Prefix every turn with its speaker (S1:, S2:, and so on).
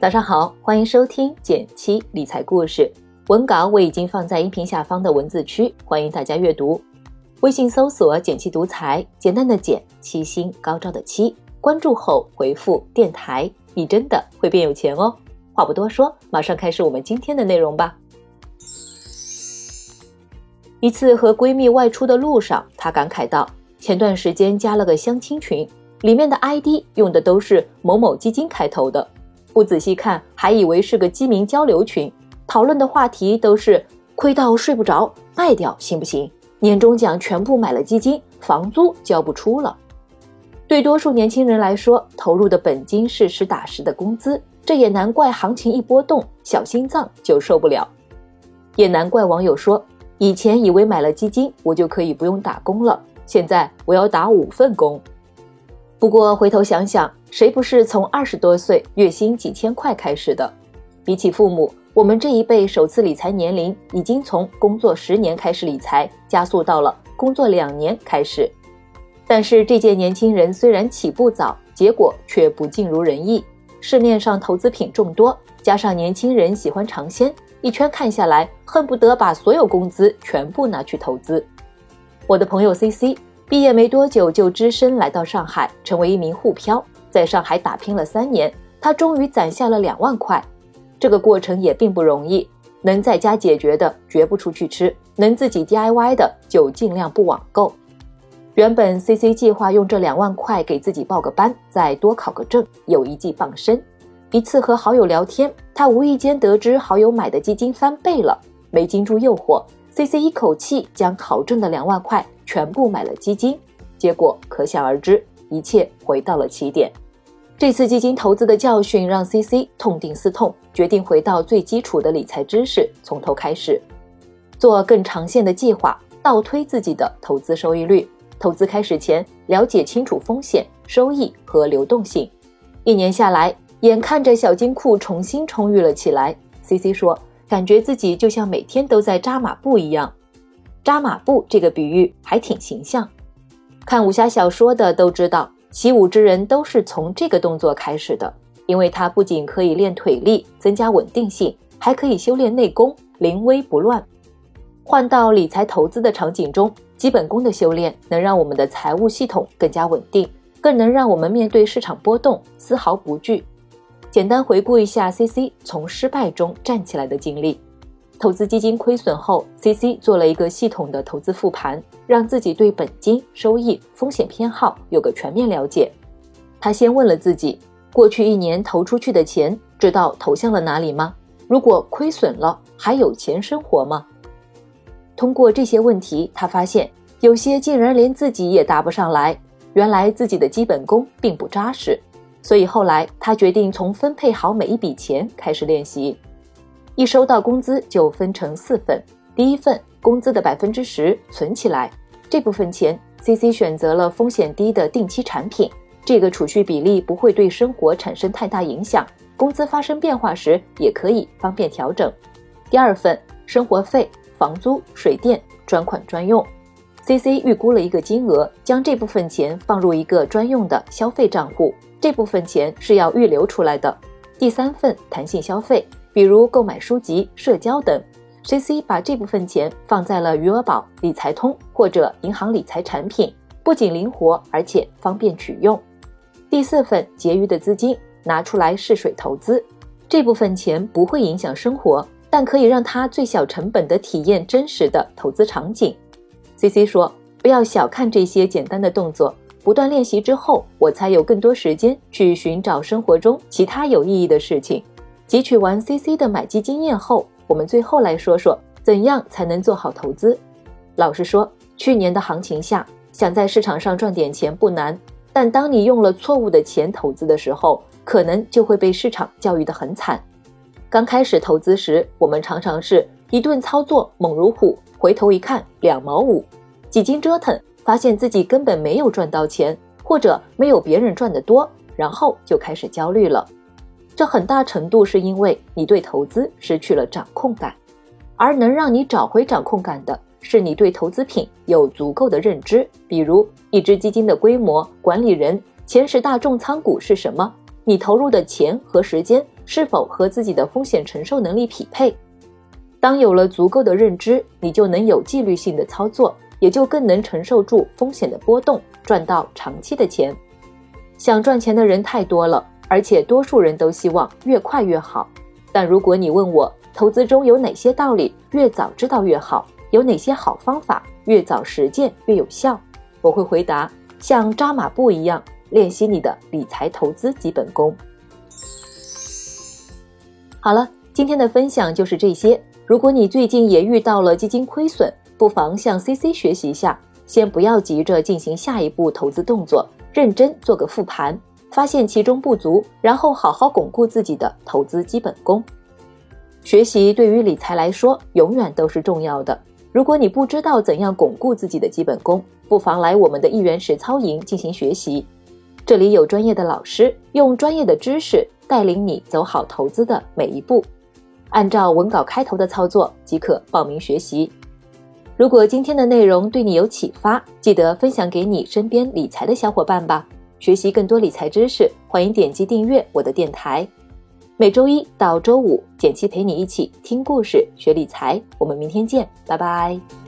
S1: 早上好，欢迎收听减七理财故事。文稿我已经放在音频下方的文字区，欢迎大家阅读。微信搜索“减七独裁，简单的简，七星高照的七。关注后回复“电台”，你真的会变有钱哦。话不多说，马上开始我们今天的内容吧。一次和闺蜜外出的路上，她感慨道：“前段时间加了个相亲群，里面的 ID 用的都是某某基金开头的。”不仔细看，还以为是个基民交流群，讨论的话题都是亏到睡不着，卖掉行不行？年终奖全部买了基金，房租交不出了。对多数年轻人来说，投入的本金是实打实的工资，这也难怪行情一波动，小心脏就受不了。也难怪网友说，以前以为买了基金我就可以不用打工了，现在我要打五份工。不过回头想想，谁不是从二十多岁月薪几千块开始的？比起父母，我们这一辈首次理财年龄已经从工作十年开始理财，加速到了工作两年开始。但是这届年轻人虽然起步早，结果却不尽如人意。市面上投资品众多，加上年轻人喜欢尝鲜，一圈看下来，恨不得把所有工资全部拿去投资。我的朋友 C C。毕业没多久就只身来到上海，成为一名沪漂，在上海打拼了三年，他终于攒下了两万块。这个过程也并不容易，能在家解决的绝不出去吃，能自己 DIY 的就尽量不网购。原本 CC 计划用这两万块给自己报个班，再多考个证，有一技傍身。一次和好友聊天，他无意间得知好友买的基金翻倍了，没经住诱惑，CC 一口气将考证的两万块。全部买了基金，结果可想而知，一切回到了起点。这次基金投资的教训让 C C 痛定思痛，决定回到最基础的理财知识，从头开始，做更长线的计划，倒推自己的投资收益率。投资开始前，了解清楚风险、收益和流动性。一年下来，眼看着小金库重新充裕了起来，C C 说，感觉自己就像每天都在扎马步一样。扎马步这个比喻还挺形象，看武侠小说的都知道，习武之人都是从这个动作开始的，因为它不仅可以练腿力、增加稳定性，还可以修炼内功，临危不乱。换到理财投资的场景中，基本功的修炼能让我们的财务系统更加稳定，更能让我们面对市场波动丝毫不惧。简单回顾一下 C C 从失败中站起来的经历。投资基金亏损后，C C 做了一个系统的投资复盘，让自己对本金、收益、风险偏好有个全面了解。他先问了自己：过去一年投出去的钱，知道投向了哪里吗？如果亏损了，还有钱生活吗？通过这些问题，他发现有些竟然连自己也答不上来。原来自己的基本功并不扎实，所以后来他决定从分配好每一笔钱开始练习。一收到工资就分成四份，第一份工资的百分之十存起来，这部分钱 C C 选择了风险低的定期产品，这个储蓄比例不会对生活产生太大影响，工资发生变化时也可以方便调整。第二份生活费、房租、水电专款专用，C C 预估了一个金额，将这部分钱放入一个专用的消费账户，这部分钱是要预留出来的。第三份弹性消费。比如购买书籍、社交等，C C 把这部分钱放在了余额宝、理财通或者银行理财产品，不仅灵活，而且方便取用。第四份结余的资金拿出来试水投资，这部分钱不会影响生活，但可以让他最小成本的体验真实的投资场景。C C 说：“不要小看这些简单的动作，不断练习之后，我才有更多时间去寻找生活中其他有意义的事情。”汲取完 CC 的买基经验后，我们最后来说说怎样才能做好投资。老实说，去年的行情下，想在市场上赚点钱不难，但当你用了错误的钱投资的时候，可能就会被市场教育得很惨。刚开始投资时，我们常常是一顿操作猛如虎，回头一看两毛五，几经折腾，发现自己根本没有赚到钱，或者没有别人赚得多，然后就开始焦虑了。这很大程度是因为你对投资失去了掌控感，而能让你找回掌控感的是你对投资品有足够的认知。比如，一只基金的规模、管理人、前十大重仓股是什么？你投入的钱和时间是否和自己的风险承受能力匹配。当有了足够的认知，你就能有纪律性的操作，也就更能承受住风险的波动，赚到长期的钱。想赚钱的人太多了，而且多数人都希望越快越好。但如果你问我投资中有哪些道理越早知道越好，有哪些好方法越早实践越有效，我会回答：像扎马步一样练习你的理财投资基本功。好了，今天的分享就是这些。如果你最近也遇到了基金亏损，不妨向 C C 学习一下，先不要急着进行下一步投资动作，认真做个复盘，发现其中不足，然后好好巩固自己的投资基本功。学习对于理财来说永远都是重要的。如果你不知道怎样巩固自己的基本功，不妨来我们的一元实操营进行学习，这里有专业的老师用专业的知识带领你走好投资的每一步。按照文稿开头的操作即可报名学习。如果今天的内容对你有启发，记得分享给你身边理财的小伙伴吧。学习更多理财知识，欢迎点击订阅我的电台。每周一到周五，简七陪你一起听故事、学理财。我们明天见，拜拜。